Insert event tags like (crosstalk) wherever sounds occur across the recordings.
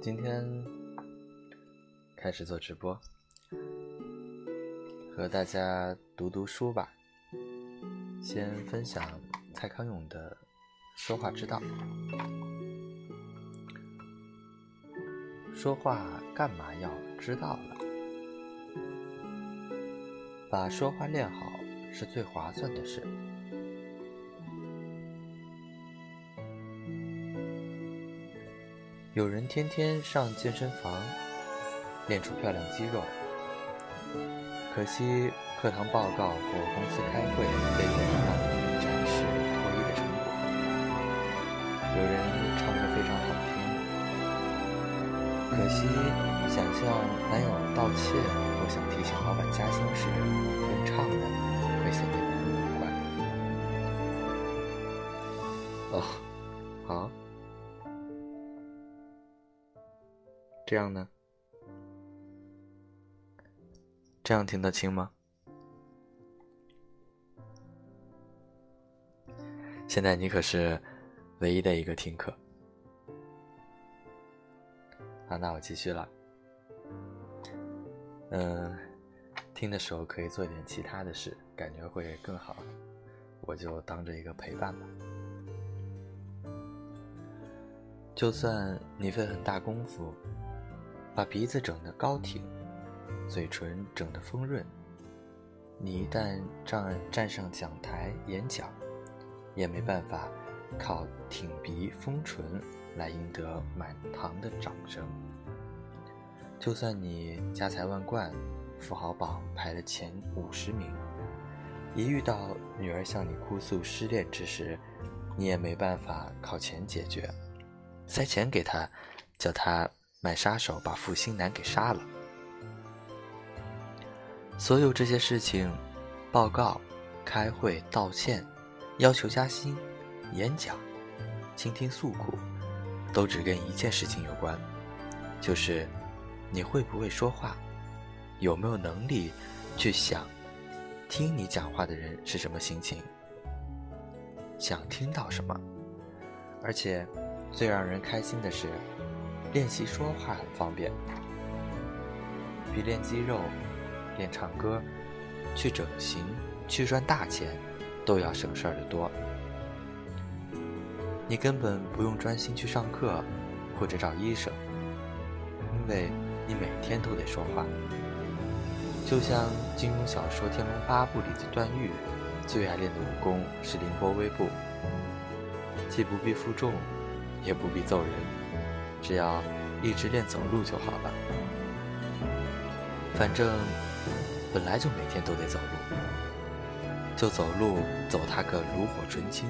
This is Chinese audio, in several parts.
今天开始做直播，和大家读读书吧。先分享蔡康永的《说话之道》。说话干嘛要知道了？把说话练好是最划算的事。有人天天上健身房练出漂亮肌肉，可惜课堂报告或公司开会被用来展示脱衣的成果。有人唱歌非常好听，可惜想向男友道歉或想提醒老板加薪时，用唱的会显得男人怪。哦，好。这样呢？这样听得清吗？现在你可是唯一的一个听课。好，那我继续了。嗯，听的时候可以做点其他的事，感觉会更好。我就当着一个陪伴吧。就算你费很大功夫。把鼻子整得高挺，嘴唇整得丰润。你一旦站站上讲台演讲，也没办法靠挺鼻丰唇来赢得满堂的掌声。就算你家财万贯，富豪榜排了前五十名，一遇到女儿向你哭诉失恋之时，你也没办法靠钱解决，塞钱给她，叫她。卖杀手把负心男给杀了。所有这些事情，报告、开会、道歉、要求加薪、演讲、倾听诉苦，都只跟一件事情有关，就是你会不会说话，有没有能力去想，听你讲话的人是什么心情，想听到什么。而且，最让人开心的是。练习说话很方便，比练肌肉、练唱歌、去整形、去赚大钱都要省事儿的多。你根本不用专心去上课或者找医生，因为你每天都得说话。就像金庸小说《天龙八部》里的段誉，最爱练的武功是凌波微步，既不必负重，也不必揍人。只要一直练走路就好了，反正本来就每天都得走路，就走路走他个炉火纯青。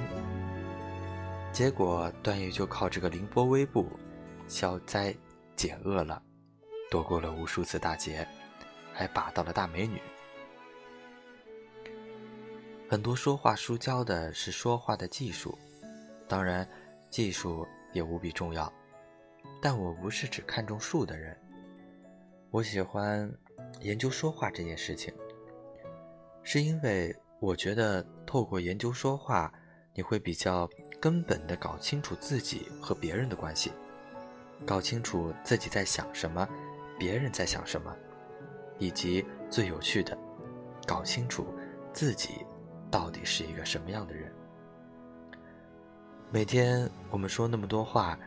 结果段誉就靠这个凌波微步消灾解厄了，躲过了无数次大劫，还把到了大美女。很多说话书教的是说话的技术，当然技术也无比重要。但我不是只看重术的人，我喜欢研究说话这件事情，是因为我觉得透过研究说话，你会比较根本的搞清楚自己和别人的关系，搞清楚自己在想什么，别人在想什么，以及最有趣的，搞清楚自己到底是一个什么样的人。每天我们说那么多话。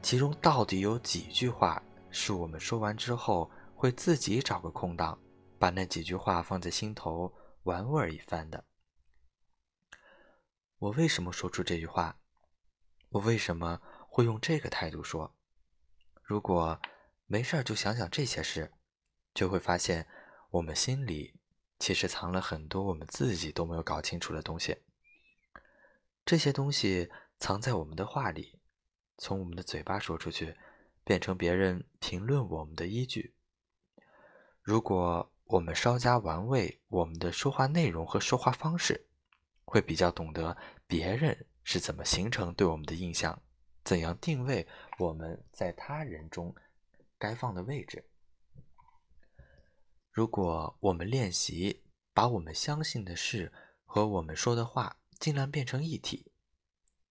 其中到底有几句话是我们说完之后会自己找个空档，把那几句话放在心头玩味一番的？我为什么说出这句话？我为什么会用这个态度说？如果没事儿就想想这些事，就会发现我们心里其实藏了很多我们自己都没有搞清楚的东西。这些东西藏在我们的话里。从我们的嘴巴说出去，变成别人评论我们的依据。如果我们稍加玩味我们的说话内容和说话方式，会比较懂得别人是怎么形成对我们的印象，怎样定位我们在他人中该放的位置。如果我们练习把我们相信的事和我们说的话尽量变成一体，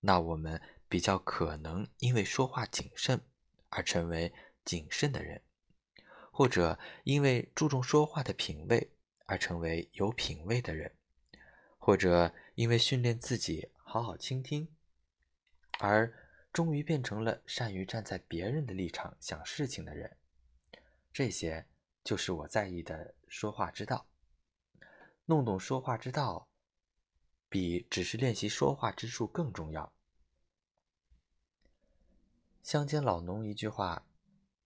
那我们比较可能因为说话谨慎而成为谨慎的人，或者因为注重说话的品味而成为有品味的人，或者因为训练自己好好倾听，而终于变成了善于站在别人的立场想事情的人。这些就是我在意的说话之道。弄懂说话之道，比只是练习说话之术更重要。乡间老农一句话，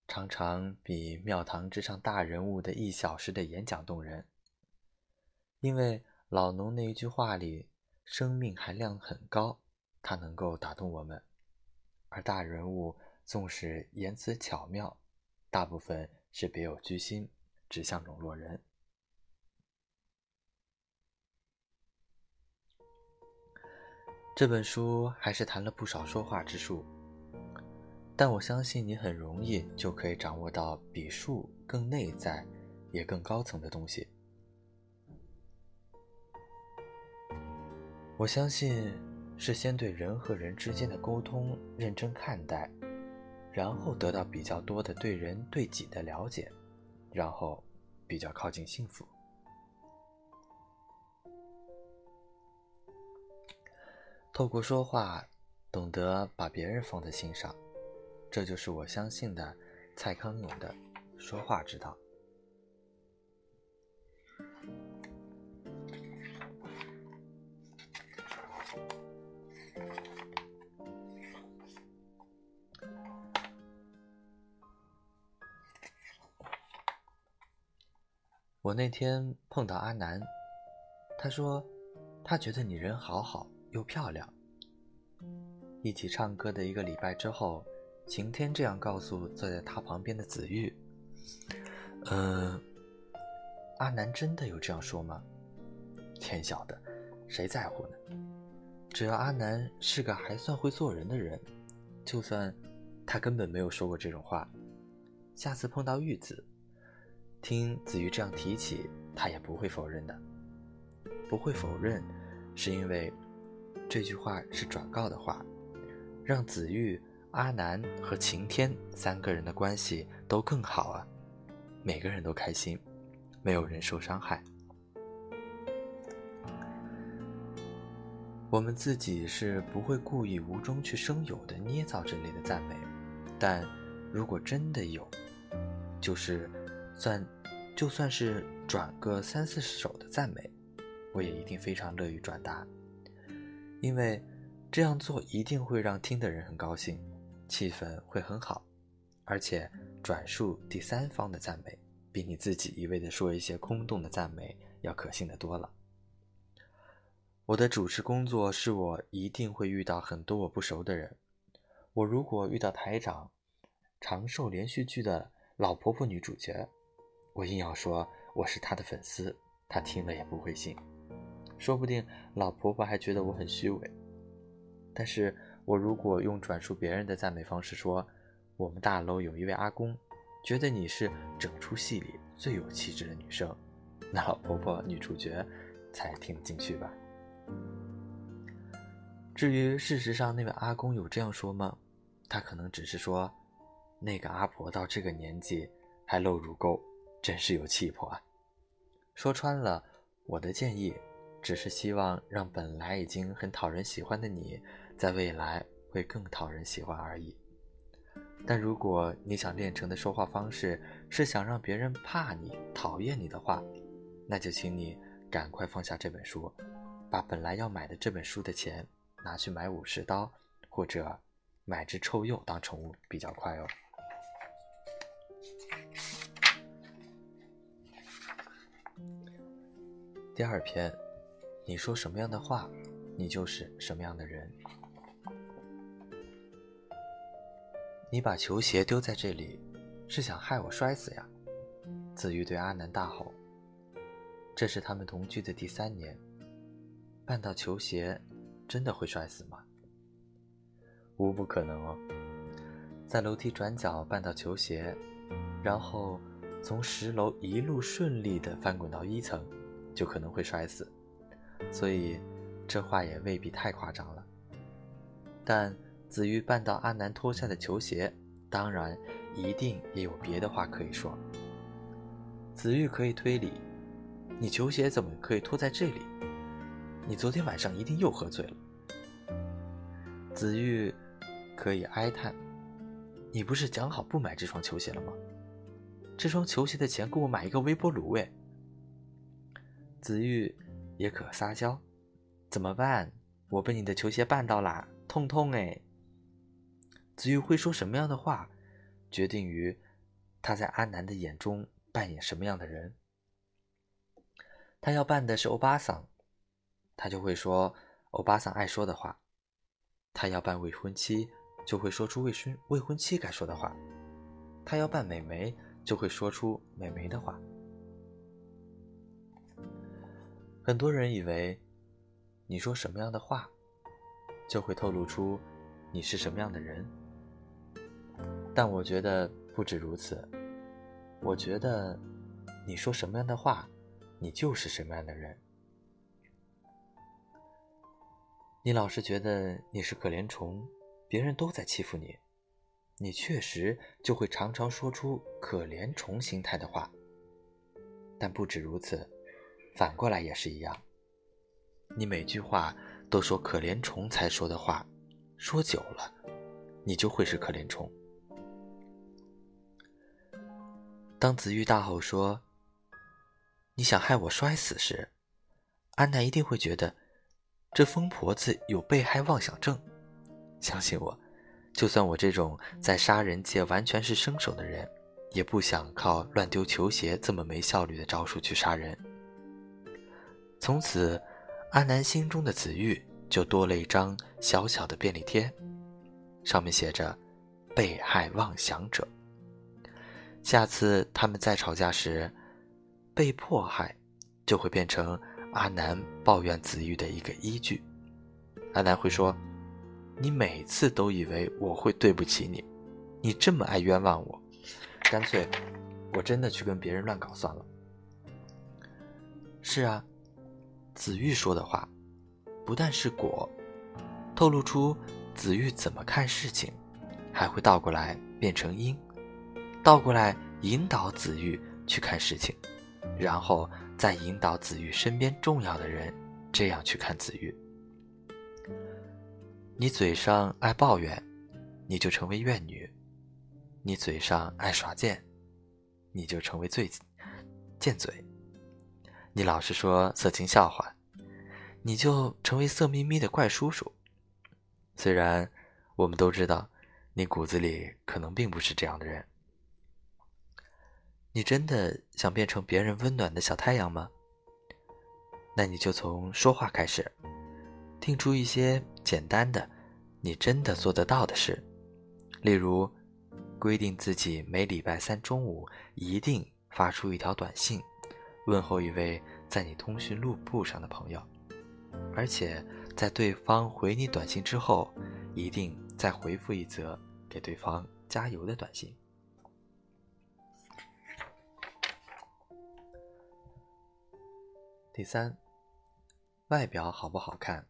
常常比庙堂之上大人物的一小时的演讲动人。因为老农那一句话里生命含量很高，它能够打动我们；而大人物纵使言辞巧妙，大部分是别有居心，只想笼络人。这本书还是谈了不少说话之术，但我相信你很容易就可以掌握到比术更内在、也更高层的东西。我相信是先对人和人之间的沟通认真看待，然后得到比较多的对人对己的了解，然后比较靠近幸福。透过说话，懂得把别人放在心上，这就是我相信的蔡康永的说话之道。我那天碰到阿南，他说他觉得你人好好。又漂亮。一起唱歌的一个礼拜之后，晴天这样告诉坐在他旁边的子玉：“嗯，阿南真的有这样说吗？天晓得，谁在乎呢？只要阿南是个还算会做人的人，就算他根本没有说过这种话，下次碰到玉子，听子玉这样提起，他也不会否认的。不会否认，是因为。”这句话是转告的话，让子玉、阿南和晴天三个人的关系都更好啊，每个人都开心，没有人受伤害。我们自己是不会故意无中去生有的捏造这类的赞美，但如果真的有，就是算就算是转个三四首的赞美，我也一定非常乐于转达。因为这样做一定会让听的人很高兴，气氛会很好，而且转述第三方的赞美，比你自己一味的说一些空洞的赞美要可信的多了。我的主持工作是我一定会遇到很多我不熟的人，我如果遇到台长长寿连续剧的老婆婆女主角，我硬要说我是她的粉丝，她听了也不会信。说不定老婆婆还觉得我很虚伪，但是我如果用转述别人的赞美方式说，我们大楼有一位阿公，觉得你是整出戏里最有气质的女生，那老婆婆女主角才听得进去吧。至于事实上那位阿公有这样说吗？他可能只是说，那个阿婆到这个年纪还露乳沟，真是有气魄啊。说穿了，我的建议。只是希望让本来已经很讨人喜欢的你，在未来会更讨人喜欢而已。但如果你想练成的说话方式是想让别人怕你、讨厌你的话，那就请你赶快放下这本书，把本来要买的这本书的钱拿去买武士刀，或者买只臭鼬当宠物，比较快哦。第二篇。你说什么样的话，你就是什么样的人。你把球鞋丢在这里，是想害我摔死呀？子玉对阿南大吼。这是他们同居的第三年，绊到球鞋，真的会摔死吗？无不可能哦。在楼梯转角绊到球鞋，然后从十楼一路顺利的翻滚到一层。就可能会摔死，所以这话也未必太夸张了。但子玉绊到阿南脱下的球鞋，当然一定也有别的话可以说。子玉可以推理，你球鞋怎么可以脱在这里？你昨天晚上一定又喝醉了。子玉可以哀叹，你不是讲好不买这双球鞋了吗？这双球鞋的钱够我买一个微波炉诶。子玉也可撒娇，怎么办？我被你的球鞋绊到啦，痛痛哎。子玉会说什么样的话，决定于他在阿南的眼中扮演什么样的人。他要扮的是欧巴桑，他就会说欧巴桑爱说的话；他要扮未婚妻，就会说出未婚未婚妻该说的话；他要扮美眉，就会说出美眉的话。很多人以为，你说什么样的话，就会透露出你是什么样的人。但我觉得不止如此。我觉得，你说什么样的话，你就是什么样的人。你老是觉得你是可怜虫，别人都在欺负你，你确实就会常常说出可怜虫心态的话。但不止如此。反过来也是一样，你每句话都说可怜虫才说的话，说久了，你就会是可怜虫。当子玉大吼说：“你想害我摔死时”，安娜一定会觉得这疯婆子有被害妄想症。相信我，就算我这种在杀人界完全是生手的人，也不想靠乱丢球鞋这么没效率的招数去杀人。从此，阿南心中的子玉就多了一张小小的便利贴，上面写着“被害妄想者”。下次他们再吵架时，被迫害就会变成阿南抱怨子玉的一个依据。阿南会说：“你每次都以为我会对不起你，你这么爱冤枉我，干脆我真的去跟别人乱搞算了。”是啊。子玉说的话，不但是果，透露出子玉怎么看事情，还会倒过来变成因，倒过来引导子玉去看事情，然后再引导子玉身边重要的人这样去看子玉。你嘴上爱抱怨，你就成为怨女；你嘴上爱耍贱，你就成为最贱嘴。你老是说色情笑话，你就成为色眯眯的怪叔叔。虽然我们都知道，你骨子里可能并不是这样的人。你真的想变成别人温暖的小太阳吗？那你就从说话开始，定出一些简单的、你真的做得到的事，例如规定自己每礼拜三中午一定发出一条短信。问候一位在你通讯录簿上的朋友，而且在对方回你短信之后，一定再回复一则给对方加油的短信。第三，外表好不好看，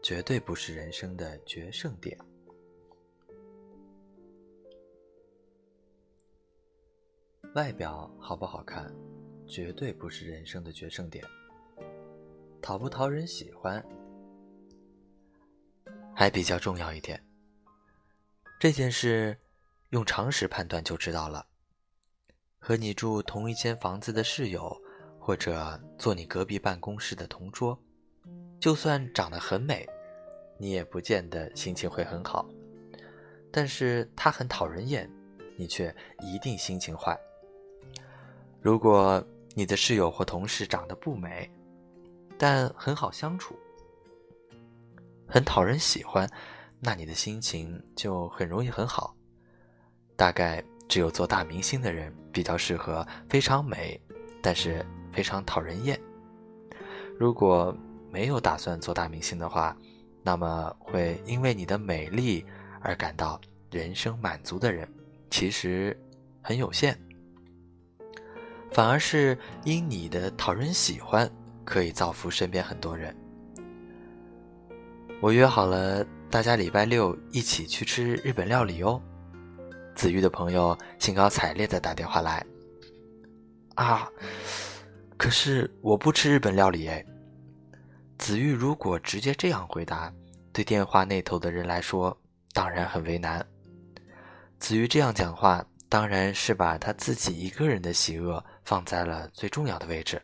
绝对不是人生的决胜点。外表好不好看？绝对不是人生的决胜点。讨不讨人喜欢，还比较重要一点。这件事用常识判断就知道了。和你住同一间房子的室友，或者坐你隔壁办公室的同桌，就算长得很美，你也不见得心情会很好。但是他很讨人厌，你却一定心情坏。如果。你的室友或同事长得不美，但很好相处，很讨人喜欢，那你的心情就很容易很好。大概只有做大明星的人比较适合非常美，但是非常讨人厌。如果没有打算做大明星的话，那么会因为你的美丽而感到人生满足的人，其实很有限。反而是因你的讨人喜欢可以造福身边很多人。我约好了大家礼拜六一起去吃日本料理哦。子玉的朋友兴高采烈的打电话来。啊，可是我不吃日本料理哎。子玉如果直接这样回答，对电话那头的人来说当然很为难。子玉这样讲话，当然是把他自己一个人的喜恶放在了最重要的位置。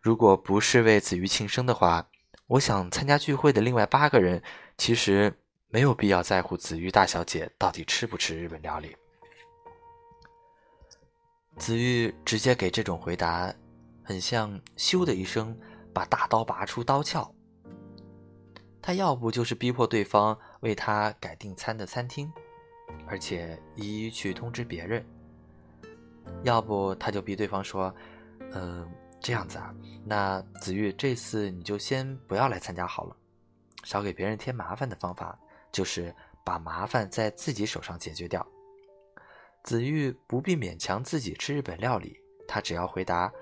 如果不是为子瑜庆生的话，我想参加聚会的另外八个人，其实没有必要在乎子瑜大小姐到底吃不吃日本料理。子玉直接给这种回答，很像“咻”的一声把大刀拔出刀鞘。他要不就是逼迫对方为他改订餐的餐厅。而且一一去通知别人，要不他就逼对方说：“嗯，这样子啊，那子玉这次你就先不要来参加好了。少给别人添麻烦的方法，就是把麻烦在自己手上解决掉。子玉不必勉强自己吃日本料理，他只要回答：‘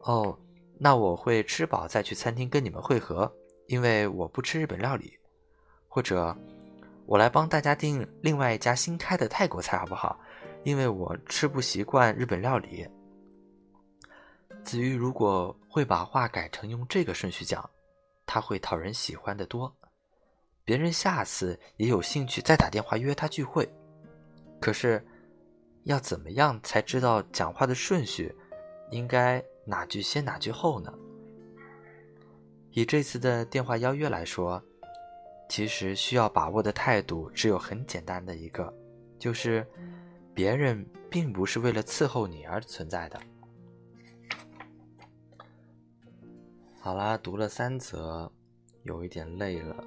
哦，那我会吃饱再去餐厅跟你们会合，因为我不吃日本料理。’或者。”我来帮大家订另外一家新开的泰国菜，好不好？因为我吃不习惯日本料理。子瑜如果会把话改成用这个顺序讲，他会讨人喜欢的多，别人下次也有兴趣再打电话约他聚会。可是，要怎么样才知道讲话的顺序？应该哪句先哪句后呢？以这次的电话邀约来说。其实需要把握的态度只有很简单的一个，就是别人并不是为了伺候你而存在的。好啦，读了三则，有一点累了，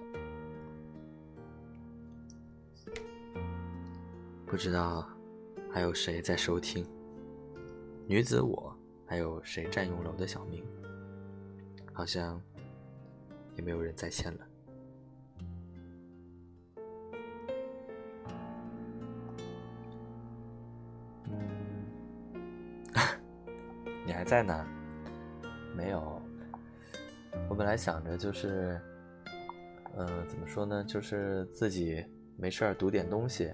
不知道还有谁在收听？女子我，还有谁占用了我的小名？好像也没有人在线了。在呢？没有。我本来想着就是，嗯，怎么说呢？就是自己没事儿读点东西，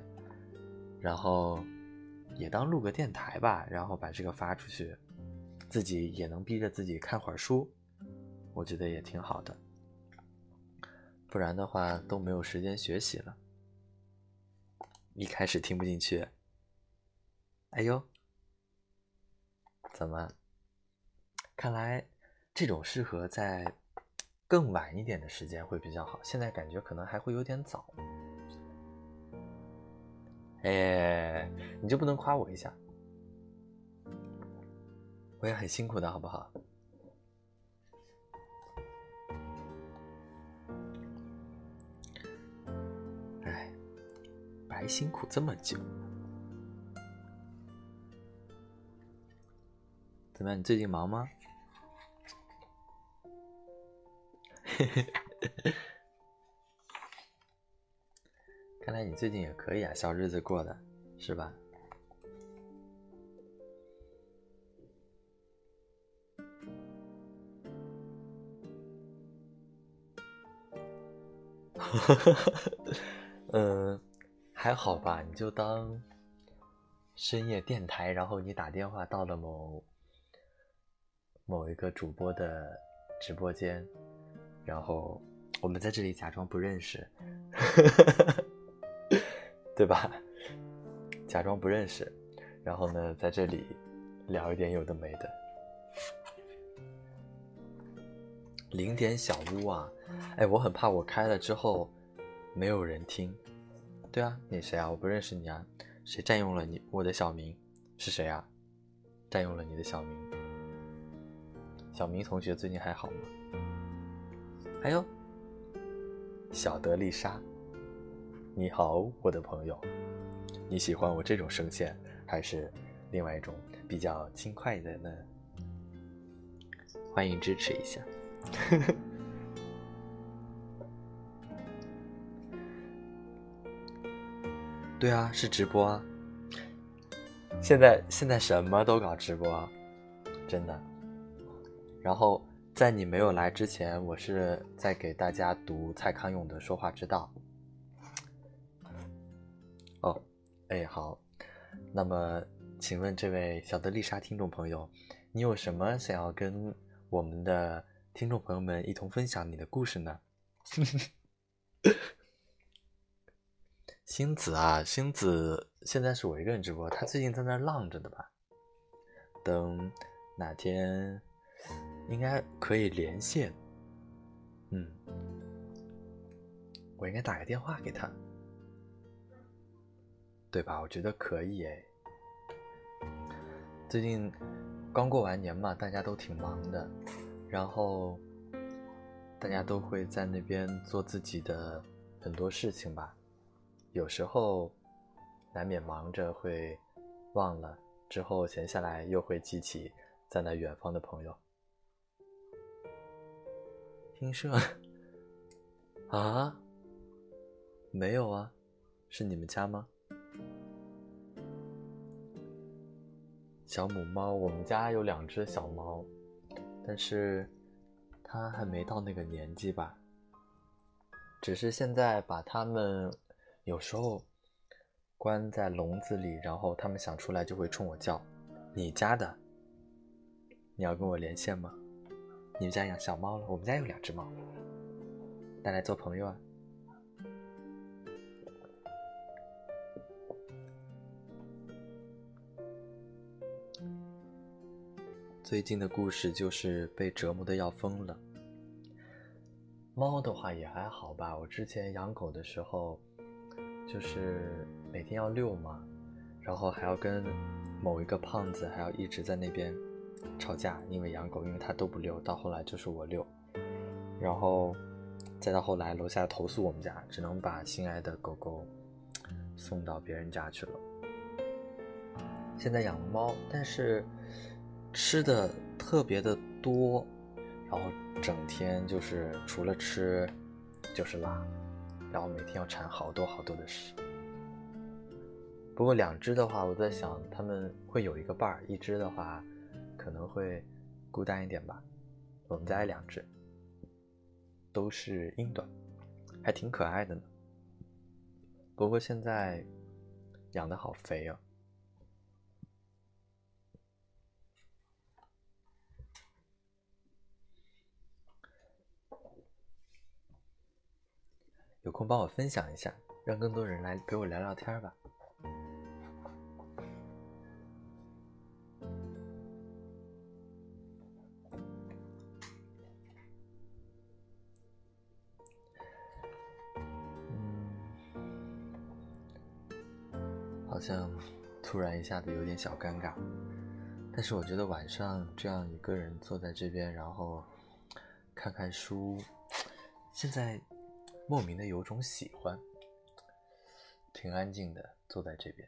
然后也当录个电台吧，然后把这个发出去，自己也能逼着自己看会儿书，我觉得也挺好的。不然的话都没有时间学习了。一开始听不进去。哎呦，怎么？看来，这种适合在更晚一点的时间会比较好。现在感觉可能还会有点早。哎，你就不能夸我一下？我也很辛苦的，好不好？哎，白辛苦这么久。怎么样？你最近忙吗？(laughs) 看来你最近也可以啊，小日子过的是吧？(laughs) 嗯，还好吧，你就当深夜电台，然后你打电话到了某某一个主播的直播间。然后我们在这里假装不认识，(laughs) 对吧？假装不认识，然后呢，在这里聊一点有的没的。零点小屋啊，哎，我很怕我开了之后没有人听。对啊，你谁啊？我不认识你啊，谁占用了你我的小名？是谁啊？占用了你的小名？小明同学最近还好吗？还有，小德丽莎，你好，我的朋友，你喜欢我这种声线，还是另外一种比较轻快的呢？欢迎支持一下。(laughs) 对啊，是直播啊。现在现在什么都搞直播，真的。然后。在你没有来之前，我是在给大家读蔡康永的《说话之道》。哦，哎，好，那么，请问这位小德丽莎听众朋友，你有什么想要跟我们的听众朋友们一同分享你的故事呢？(laughs) 星子啊，星子现在是我一个人直播，他最近在那浪着的吧？等哪天应该可以连线，嗯，我应该打个电话给他，对吧？我觉得可以哎。最近刚过完年嘛，大家都挺忙的，然后大家都会在那边做自己的很多事情吧。有时候难免忙着会忘了。之后闲下来又会记起在那远方的朋友。听说 (laughs) 啊，没有啊，是你们家吗？小母猫，我们家有两只小猫，但是它还没到那个年纪吧。只是现在把它们有时候。关在笼子里，然后它们想出来就会冲我叫。你家的，你要跟我连线吗？你们家养小猫了？我们家有两只猫，带来做朋友啊。最近的故事就是被折磨的要疯了。猫的话也还好吧，我之前养狗的时候。就是每天要遛嘛，然后还要跟某一个胖子还要一直在那边吵架，因为养狗，因为它都不遛，到后来就是我遛，然后再到后来楼下投诉我们家，只能把心爱的狗狗送到别人家去了。现在养猫，但是吃的特别的多，然后整天就是除了吃就是拉。然后每天要铲好多好多的屎。不过两只的话，我在想他们会有一个伴儿，一只的话可能会孤单一点吧。我们家有两只，都是英短，还挺可爱的呢。不过现在养的好肥哦。有空帮我分享一下，让更多人来陪我聊聊天吧。突然一下子有点小尴尬，但是我觉得晚上这样一个人坐在这边，然后看看书，现在。莫名的有种喜欢，挺安静的，坐在这边，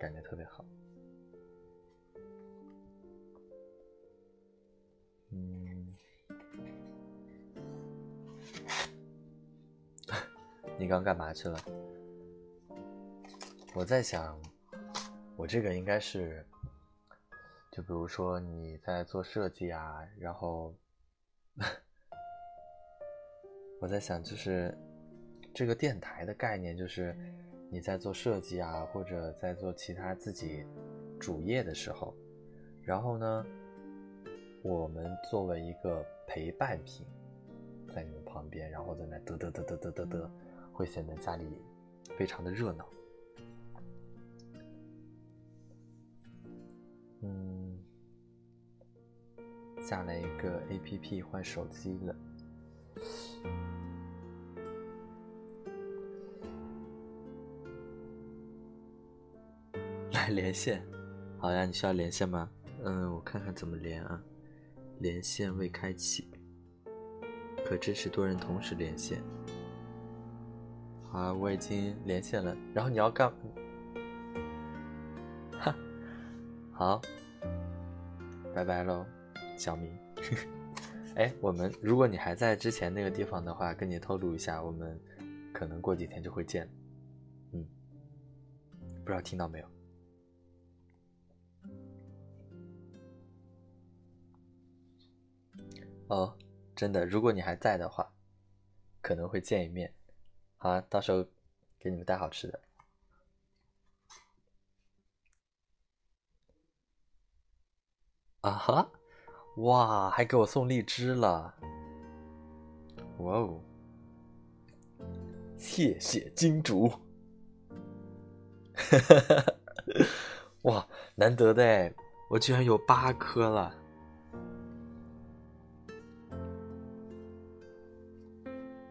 感觉特别好。嗯，(laughs) 你刚干嘛去了？我在想，我这个应该是，就比如说你在做设计啊，然后。(laughs) 我在想，就是这个电台的概念，就是你在做设计啊，或者在做其他自己主业的时候，然后呢，我们作为一个陪伴品，在你们旁边，然后在那嘚嘚嘚嘚嘚嘚嘚，会显得家里非常的热闹。嗯，下了一个 APP 换手机了。来连线，好呀，你需要连线吗？嗯，我看看怎么连啊。连线未开启，可支持多人同时连线。好，我已经连线了。然后你要干？好，拜拜喽，小明。(laughs) 哎，我们如果你还在之前那个地方的话，跟你透露一下，我们可能过几天就会见。嗯，不知道听到没有？哦，真的，如果你还在的话，可能会见一面。好，到时候给你们带好吃的。啊哈，哇，还给我送荔枝了！哇哦，谢谢金主。(laughs) 哇，难得的，我居然有八颗了。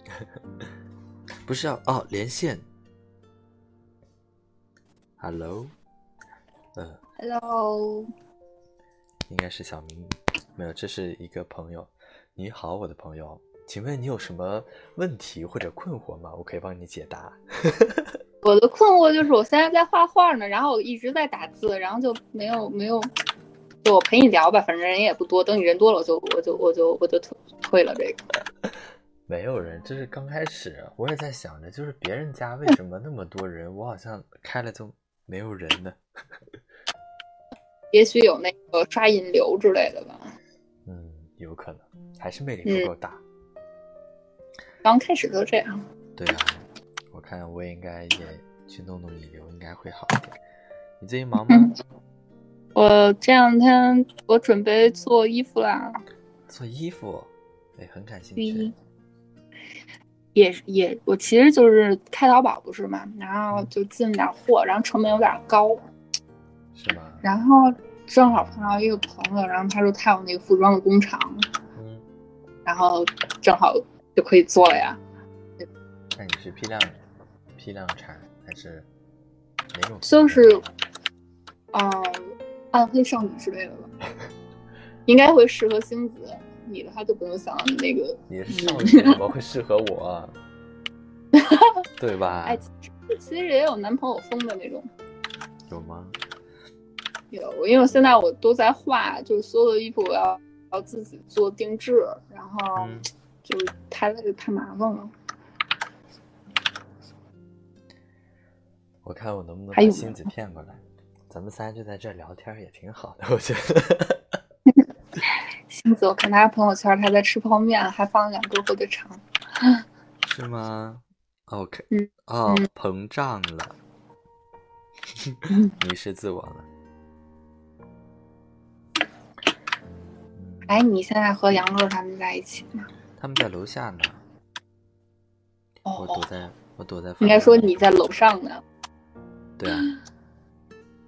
(laughs) 不是要哦，连线。Hello，嗯，Hello，应该是小明，没有，这是一个朋友。你好，我的朋友，请问你有什么问题或者困惑吗？我可以帮你解答。(laughs) 我的困惑就是，我现在在画画呢，然后我一直在打字，然后就没有没有，就我陪你聊吧，反正人也不多，等你人多了，我就我就我就我就退退了这个。(laughs) 没有人，这是刚开始，我也在想着，就是别人家为什么那么多人，我好像开了就没有人呢？也许有那个刷引流之类的吧。嗯，有可能，还是魅力不够大。刚开始都这样。对啊，我看我也应该也去弄弄引流，应该会好一点。你最近忙吗？我这两天我准备做衣服啦。做衣服，哎，很感兴趣。也也，我其实就是开淘宝不是嘛，然后就进点货，然后成本有点高，是吗？然后正好碰到一个朋友，然后他说他有那个服装的工厂，嗯，然后正好就可以做了呀。那你是批量批量产还是哪种？就是，啊，暗黑少女之类的吧，(laughs) 应该会适合星子。你的话就不用想那个，你是少女怎么会适合我？(laughs) 对吧？哎，其实也有男朋友风的那种，有吗？有，因为现在我都在画，就是所有的衣服我要要自己做定制，然后就太累太麻烦了。我看我能不能把星子骗过来，咱们仨就在这聊天也挺好的，我觉得。(laughs) 星子，我看他朋友圈，他在吃泡面，还放了两根火腿肠，(laughs) 是吗？OK，嗯，哦，膨胀了，(laughs) 迷失自我了。哎，你现在和杨乐他们在一起吗？他们在楼下呢。哦，我躲在，我躲在。应该说你在楼上呢。对啊。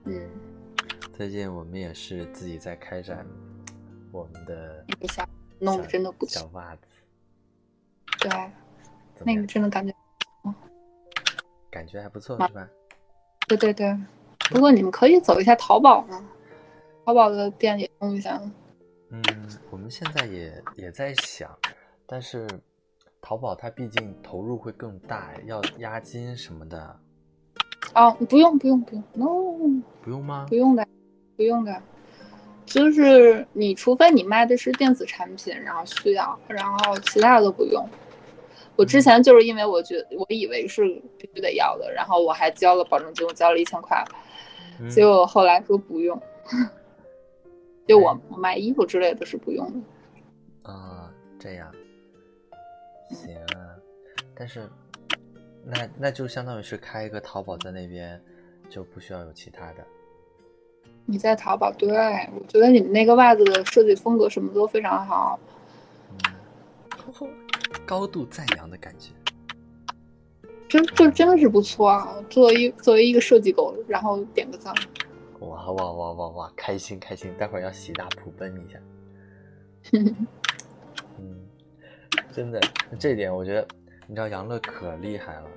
嗯。最近我们也是自己在开展。我们的弄的真的不错，小袜子，对，那个真的感觉，感觉还不错，是吧？对对对，不过你们可以走一下淘宝嘛，淘宝的店也弄一下。嗯，我们现在也也在想，但是淘宝它毕竟投入会更大，要押金什么的。哦，不用不用不用，no，不用吗？不用的，不用的。就是你，除非你卖的是电子产品，然后需要，然后其他的都不用。我之前就是因为我觉得我以为是必须得要的，然后我还交了保证金，我交了一千块，结果后来说不用。就我买衣服之类的是不用的。啊，这样，行啊。但是，那那就相当于是开一个淘宝在那边，就不需要有其他的。你在淘宝？对，我觉得你们那个袜子的设计风格什么都非常好，嗯，高度赞扬的感觉，真就真的是不错啊！作为作为一个设计狗，然后点个赞。哇哇哇哇哇！开心开心，待会儿要喜大普奔一下。(laughs) 嗯，真的，这点我觉得，你知道杨乐可厉害了，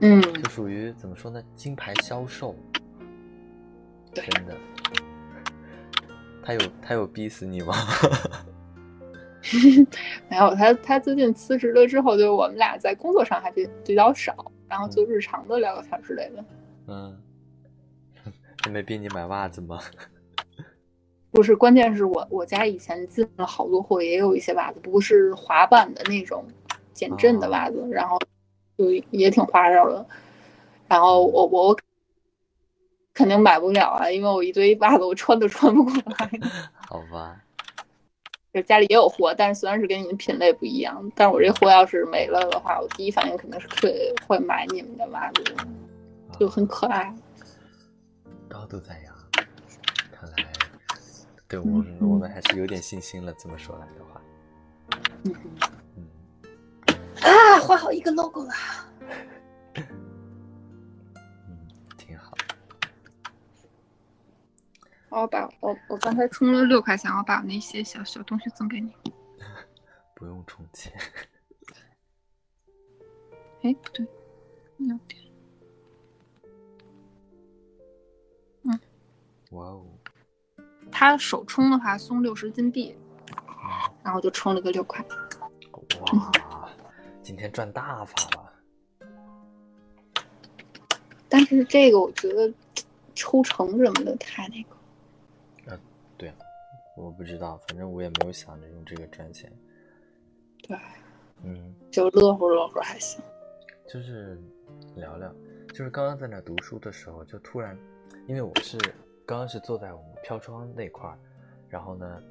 嗯，就属于怎么说呢，金牌销售。真的，他有他有逼死你吗？(laughs) 没有，他他最近辞职了之后，就我们俩在工作上还比比较少，然后就日常的聊聊天之类的。嗯，他没逼你买袜子吗？(laughs) 不是，关键是我我家以前进了好多货，也有一些袜子，不过是滑板的那种减震的袜子，然后就也挺花哨的。然后我我。肯定买不了啊，因为我一堆袜子，我穿都穿不过来。(laughs) 好吧。就家里也有货，但是虽然是跟你们品类不一样，但是我这货要是没了的话，我第一反应肯定是会会买你们的袜子，就很可爱。高度赞扬，看来对我们、我们还是有点信心了。这么说来的话，嗯嗯，啊，画好一个 logo 了。嗯，挺好。我把我我刚才充了六块钱，我把那些小小东西赠给你。不用充钱。(laughs) 哎，不对，要点。哇哦，他首充的话送六十金币，然后就充了个六块。哇，今天赚大发了。但是这个我觉得抽成什么的太那个。对，我不知道，反正我也没有想着用这个赚钱。对，嗯，就乐呵乐呵还行。就是聊聊，就是刚刚在那读书的时候，就突然，因为我是刚刚是坐在我们飘窗那块儿，然后呢，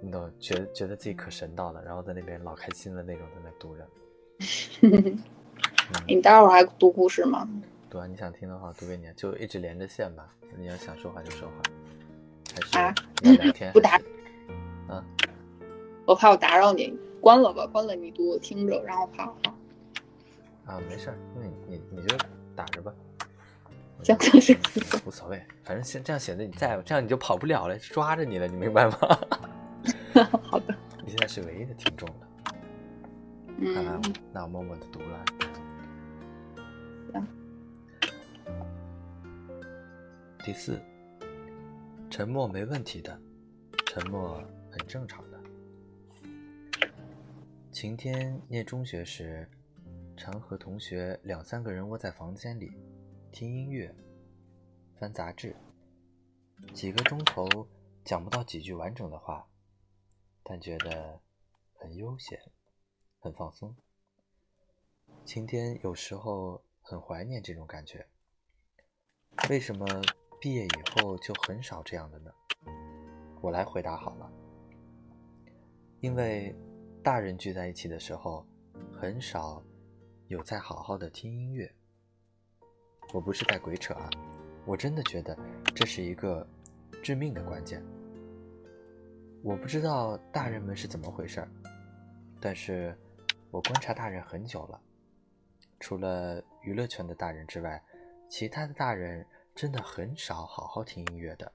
你懂，觉得觉得自己可神到了，然后在那边老开心的那种，在那读着。(laughs) 嗯，你待会儿还读故事吗？读啊，你想听的话读给你，就一直连着线吧。你要想说话就说话，啊还是要聊天？不打。啊，我怕我打扰你，关了吧，关了你读我听着，然后怕我。啊，没事儿，那你你你就打着吧。行行行，无所谓，反正先这样显得你在，这样你就跑不了了，抓着你了，你明白吗？(laughs) 好的。你现在是唯一的听众了。看来嗯，那我默默的读了。行。第四，沉默没问题的，沉默很正常的。晴天念中学时，常和同学两三个人窝在房间里，听音乐，翻杂志，几个钟头讲不到几句完整的话，但觉得很悠闲，很放松。晴天有时候很怀念这种感觉。为什么毕业以后就很少这样的呢？我来回答好了。因为大人聚在一起的时候，很少有在好好的听音乐。我不是在鬼扯啊，我真的觉得这是一个致命的关键。我不知道大人们是怎么回事儿，但是我观察大人很久了，除了娱乐圈的大人之外，其他的大人真的很少好好听音乐的。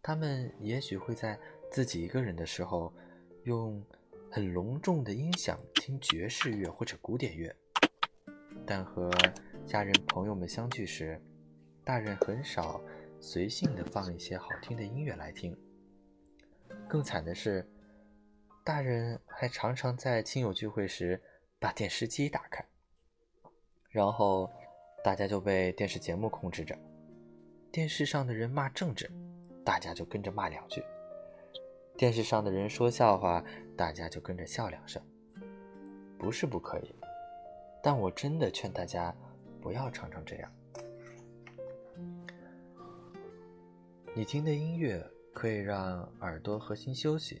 他们也许会在自己一个人的时候，用很隆重的音响听爵士乐或者古典乐，但和家人朋友们相聚时，大人很少随性的放一些好听的音乐来听。更惨的是，大人还常常在亲友聚会时把电视机打开，然后大家就被电视节目控制着。电视上的人骂政治，大家就跟着骂两句；电视上的人说笑话，大家就跟着笑两声。不是不可以，但我真的劝大家不要常常这样。你听的音乐可以让耳朵和心休息，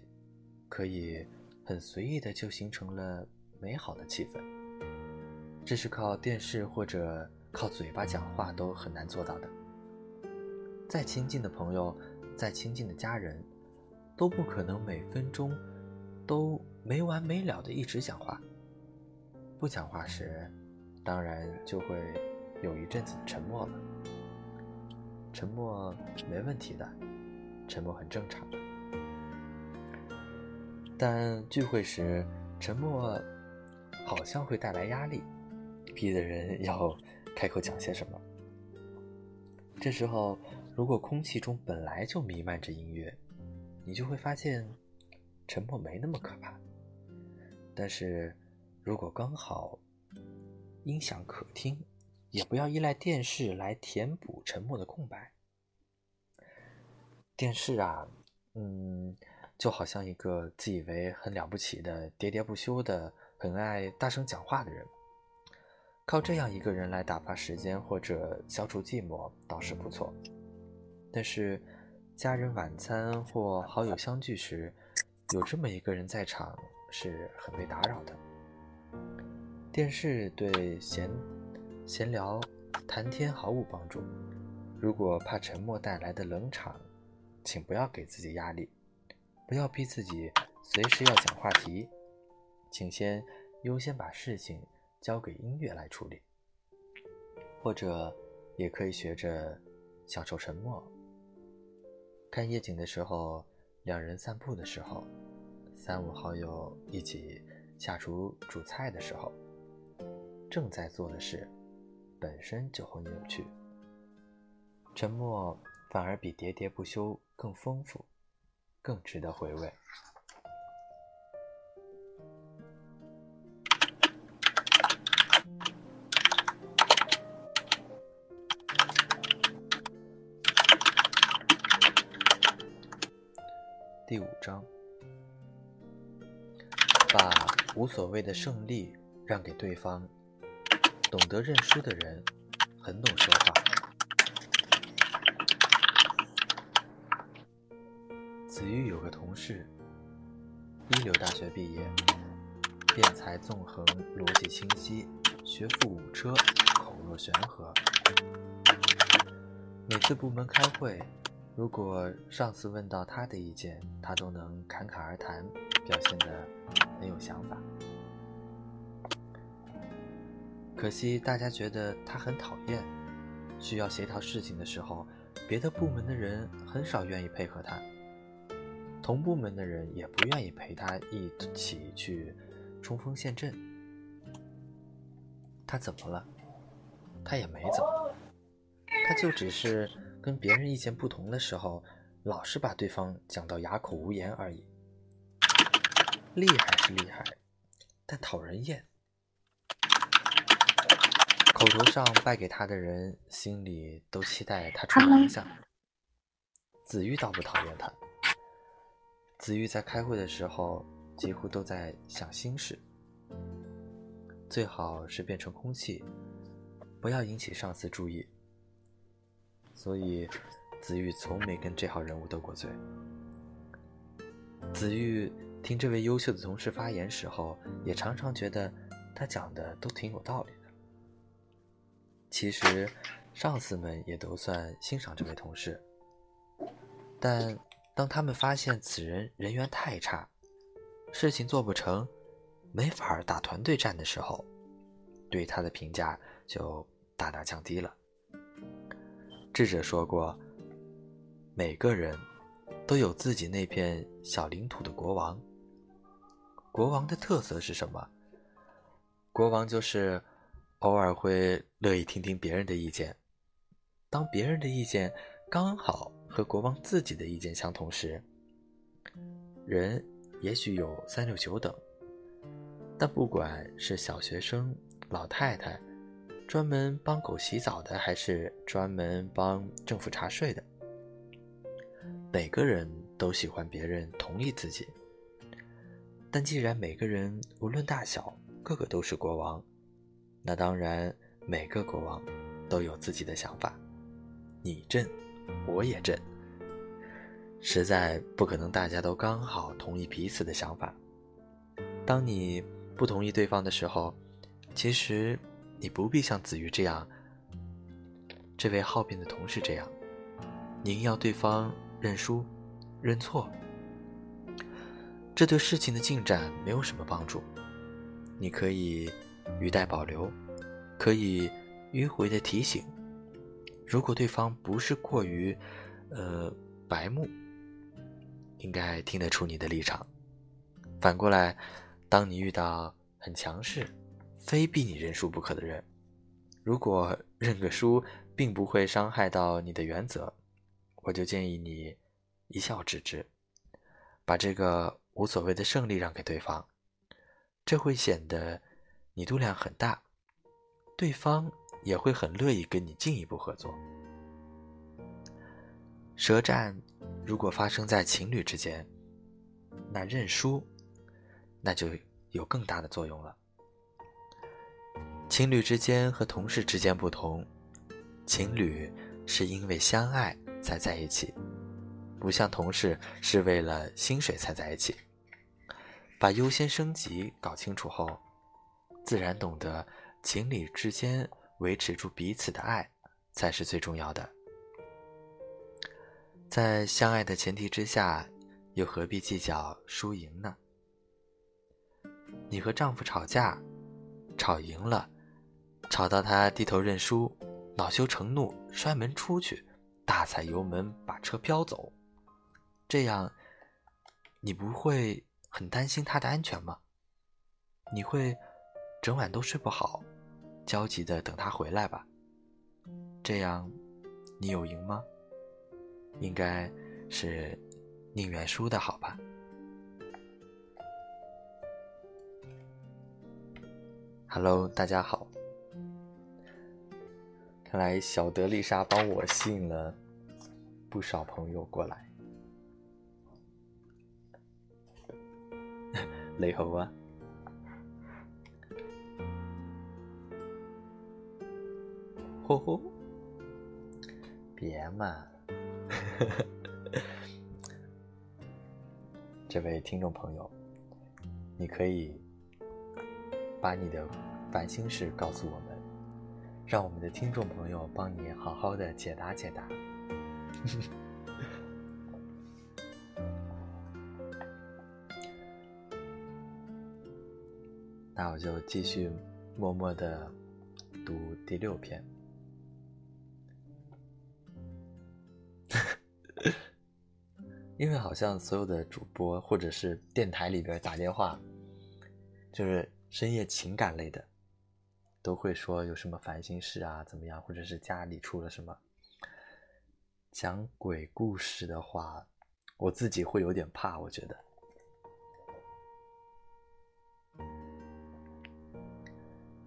可以很随意的就形成了美好的气氛。这是靠电视或者靠嘴巴讲话都很难做到的。再亲近的朋友，再亲近的家人，都不可能每分钟都没完没了的一直讲话。不讲话时，当然就会有一阵子沉默了。沉默没问题的，沉默很正常的。但聚会时，沉默好像会带来压力，逼得人要开口讲些什么。这时候，如果空气中本来就弥漫着音乐，你就会发现沉默没那么可怕。但是，如果刚好音响可听，也不要依赖电视来填补沉默的空白。电视啊，嗯，就好像一个自以为很了不起的、喋喋不休的、很爱大声讲话的人。靠这样一个人来打发时间或者消除寂寞倒是不错。但是，家人晚餐或好友相聚时，有这么一个人在场是很被打扰的。电视对闲闲聊谈天毫无帮助。如果怕沉默带来的冷场，请不要给自己压力，不要逼自己随时要讲话题，请先优先把事情交给音乐来处理，或者也可以学着享受沉默。看夜景的时候，两人散步的时候，三五好友一起下厨煮菜的时候，正在做的事本身就很有趣，沉默。反而比喋喋不休更丰富，更值得回味。第五章，把无所谓的胜利让给对方。懂得认输的人，很懂说话。子玉有个同事，一流大学毕业，辩才纵横，逻辑清晰，学富五车，口若悬河。每次部门开会，如果上司问到他的意见，他都能侃侃而谈，表现得很有想法。可惜大家觉得他很讨厌，需要协调事情的时候，别的部门的人很少愿意配合他。同部门的人也不愿意陪他一起去冲锋陷阵。他怎么了？他也没怎么，他就只是跟别人意见不同的时候，老是把对方讲到哑口无言而已。厉害是厉害，但讨人厌。口头上败给他的人，心里都期待他出洋相。子玉倒不讨厌他。子玉在开会的时候，几乎都在想心事。最好是变成空气，不要引起上司注意。所以，子玉从没跟这号人物斗过嘴。子玉听这位优秀的同事发言时候，也常常觉得他讲的都挺有道理的。其实，上司们也都算欣赏这位同事，但。当他们发现此人人缘太差，事情做不成，没法打团队战的时候，对他的评价就大大降低了。智者说过，每个人都有自己那片小领土的国王。国王的特色是什么？国王就是偶尔会乐意听听别人的意见，当别人的意见刚好。和国王自己的意见相同时，人也许有三六九等，但不管是小学生、老太太，专门帮狗洗澡的，还是专门帮政府查税的，每个人都喜欢别人同意自己。但既然每个人无论大小，个个都是国王，那当然每个国王都有自己的想法。你朕。我也朕，实在不可能大家都刚好同意彼此的想法。当你不同意对方的时候，其实你不必像子瑜这样，这位好辩的同事这样，您要对方认输、认错，这对事情的进展没有什么帮助。你可以语带保留，可以迂回的提醒。如果对方不是过于，呃，白目，应该听得出你的立场。反过来，当你遇到很强势、非逼你认输不可的人，如果认个输并不会伤害到你的原则，我就建议你一笑置之，把这个无所谓的胜利让给对方，这会显得你度量很大，对方。也会很乐意跟你进一步合作。舌战如果发生在情侣之间，那认输，那就有更大的作用了。情侣之间和同事之间不同，情侣是因为相爱才在一起，不像同事是为了薪水才在一起。把优先升级搞清楚后，自然懂得情侣之间维持住彼此的爱才是最重要的。在相爱的前提之下，又何必计较输赢呢？你和丈夫吵架，吵赢了，吵到他低头认输，恼羞成怒，摔门出去，大踩油门把车飙走，这样，你不会很担心他的安全吗？你会整晚都睡不好，焦急的等他回来吧？这样，你有赢吗？应该是宁愿输的好吧。Hello，大家好。看来小德丽莎帮我吸引了不少朋友过来。(laughs) 雷猴啊，呼呼，别嘛。(laughs) 这位听众朋友，你可以把你的烦心事告诉我们，让我们的听众朋友帮你好好的解答解答。(laughs) 那我就继续默默的读第六篇。因为好像所有的主播或者是电台里边打电话，就是深夜情感类的，都会说有什么烦心事啊，怎么样，或者是家里出了什么。讲鬼故事的话，我自己会有点怕，我觉得，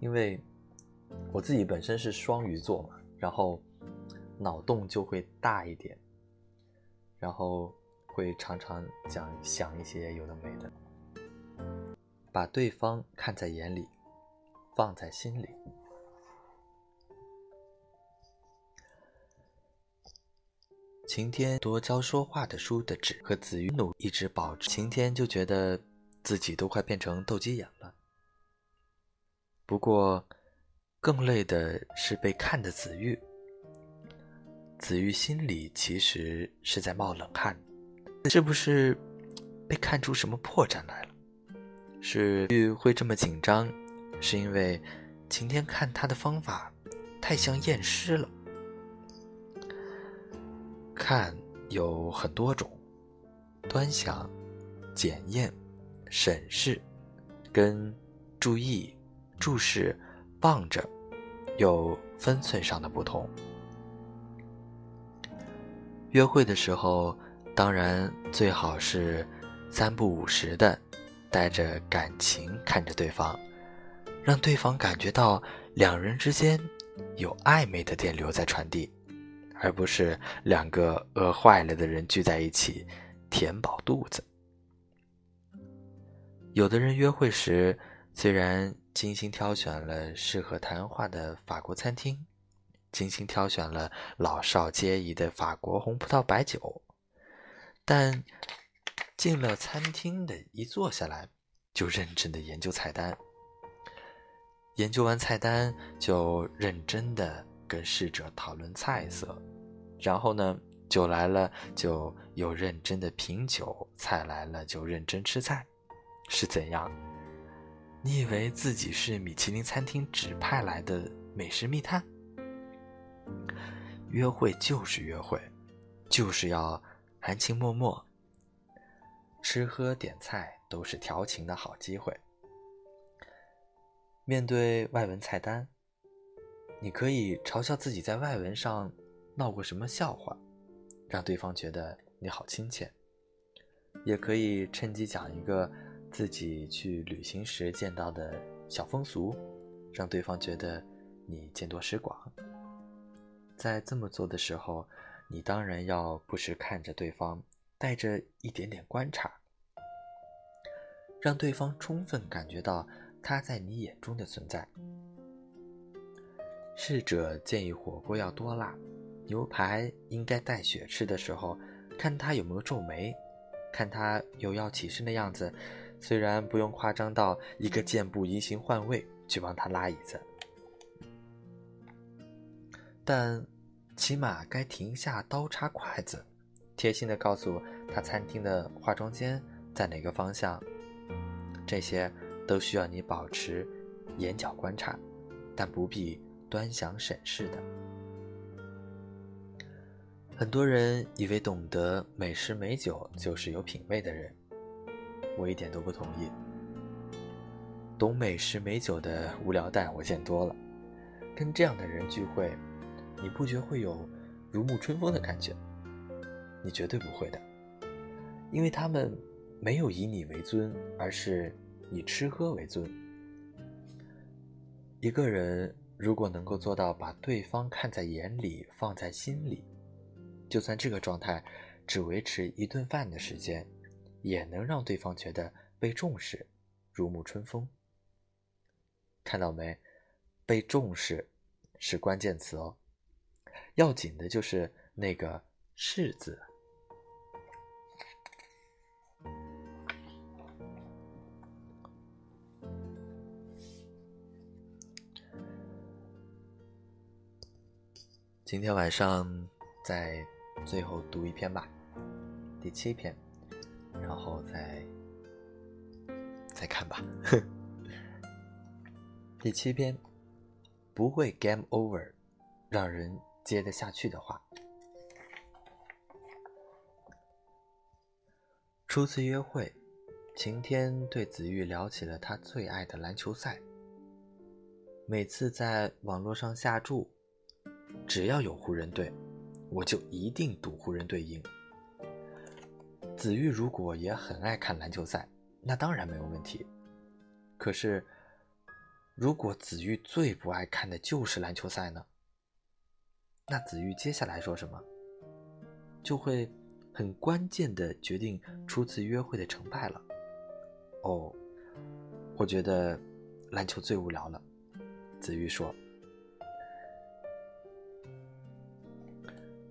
因为我自己本身是双鱼座嘛，然后脑洞就会大一点，然后。会常常讲想一些有的没的，把对方看在眼里，放在心里。晴天多教说话的书的纸和子玉努一直保持。晴天就觉得自己都快变成斗鸡眼了。不过，更累的是被看的子玉。子玉心里其实是在冒冷汗。是不是被看出什么破绽来了？是玉会这么紧张，是因为晴天看他的方法太像验尸了。看有很多种，端详、检验、审视，跟注意、注视、望着，有分寸上的不同。约会的时候。当然，最好是三不五时的带着感情看着对方，让对方感觉到两人之间有暧昧的电流在传递，而不是两个饿坏了的人聚在一起填饱肚子。有的人约会时虽然精心挑选了适合谈话的法国餐厅，精心挑选了老少皆宜的法国红葡萄白酒。但进了餐厅的一坐下来，就认真的研究菜单。研究完菜单，就认真的跟侍者讨论菜色。然后呢，酒来了就又认真的品酒，菜来了就认真吃菜，是怎样？你以为自己是米其林餐厅指派来的美食密探？约会就是约会，就是要。含情脉脉，吃喝点菜都是调情的好机会。面对外文菜单，你可以嘲笑自己在外文上闹过什么笑话，让对方觉得你好亲切；也可以趁机讲一个自己去旅行时见到的小风俗，让对方觉得你见多识广。在这么做的时候。你当然要不时看着对方，带着一点点观察，让对方充分感觉到他在你眼中的存在。侍者建议火锅要多辣，牛排应该带血吃的时候，看他有没有皱眉，看他有要起身的样子，虽然不用夸张到一个箭步移形换位去帮他拉椅子，但起码该停下刀叉筷子，贴心的告诉他餐厅的化妆间在哪个方向。这些都需要你保持眼角观察，但不必端详审视的。很多人以为懂得美食美酒就是有品位的人，我一点都不同意。懂美食美酒的无聊蛋我见多了，跟这样的人聚会，你不觉会有如沐春风的感觉？你绝对不会的，因为他们没有以你为尊，而是以吃喝为尊。一个人如果能够做到把对方看在眼里，放在心里。就算这个状态只维持一顿饭的时间，也能让对方觉得被重视，如沐春风。看到没？被重视是关键词哦，要紧的就是那个“是”字。今天晚上再。最后读一篇吧，第七篇，然后再再看吧。(laughs) 第七篇不会 game over，让人接得下去的话。初次约会，晴天对子玉聊起了他最爱的篮球赛。每次在网络上下注，只要有湖人队。我就一定赌湖人队赢。子玉如果也很爱看篮球赛，那当然没有问题。可是，如果子玉最不爱看的就是篮球赛呢？那子玉接下来说什么，就会很关键的决定初次约会的成败了。哦，我觉得篮球最无聊了。子玉说。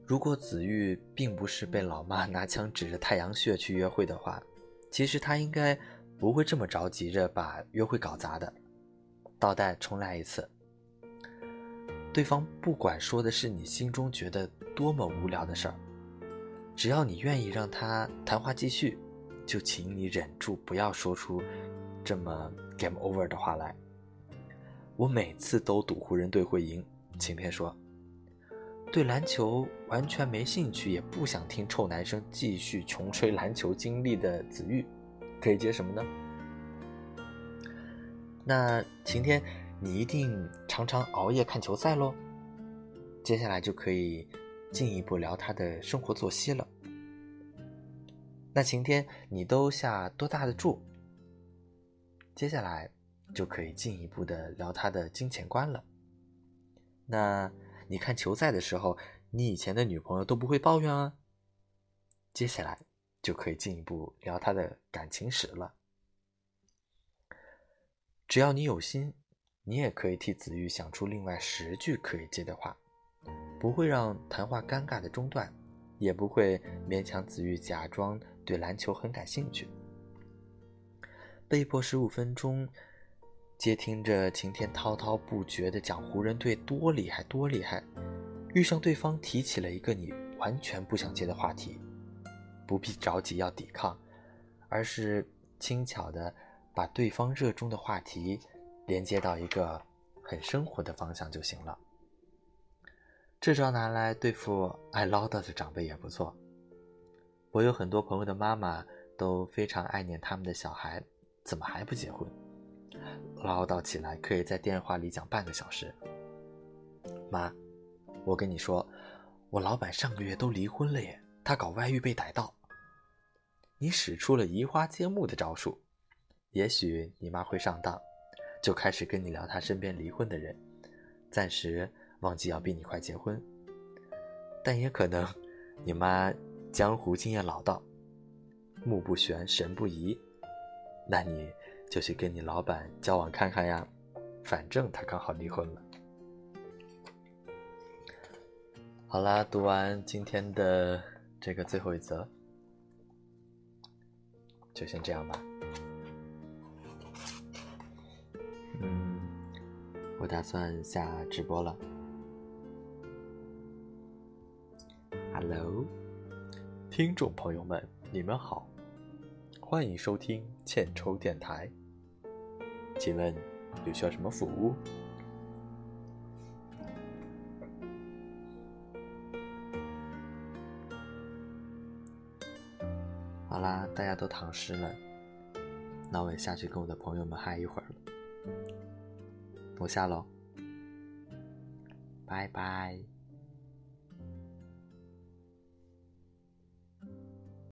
如果子玉并不是被老妈拿枪指着太阳穴去约会的话，其实他应该不会这么着急着把约会搞砸的。倒带重来一次，对方不管说的是你心中觉得多么无聊的事儿，只要你愿意让他谈话继续，就请你忍住不要说出这么 game over 的话来。我每次都赌湖人队会赢，晴天说。对篮球完全没兴趣，也不想听臭男生继续穷吹篮球经历的子玉，可以接什么呢？那晴天，你一定常常熬夜看球赛喽。接下来就可以进一步聊他的生活作息了。那晴天，你都下多大的注？接下来就可以进一步的聊他的金钱观了。那。你看球赛的时候，你以前的女朋友都不会抱怨啊。接下来就可以进一步聊他的感情史了。只要你有心，你也可以替子玉想出另外十句可以接的话，不会让谈话尴尬的中断，也不会勉强子玉假装对篮球很感兴趣。被迫十五分钟。接听着晴天滔滔不绝的讲湖人队多厉害多厉害，遇上对方提起了一个你完全不想接的话题，不必着急要抵抗，而是轻巧的把对方热衷的话题连接到一个很生活的方向就行了。这招拿来对付爱唠叨的长辈也不错。我有很多朋友的妈妈都非常爱念他们的小孩，怎么还不结婚？唠叨起来可以在电话里讲半个小时。妈，我跟你说，我老板上个月都离婚了耶，他搞外遇被逮到。你使出了移花接木的招数，也许你妈会上当，就开始跟你聊他身边离婚的人，暂时忘记要比你快结婚。但也可能，你妈江湖经验老道，目不悬神不移，那你。就去跟你老板交往看看呀，反正他刚好离婚了。好啦，读完今天的这个最后一则，就先这样吧。嗯，我打算下直播了。Hello，听众朋友们，你们好，欢迎收听欠抽电台。请问有需要什么服务？好啦，大家都躺尸了，那我也下去跟我的朋友们嗨一会儿了。我下喽，拜拜。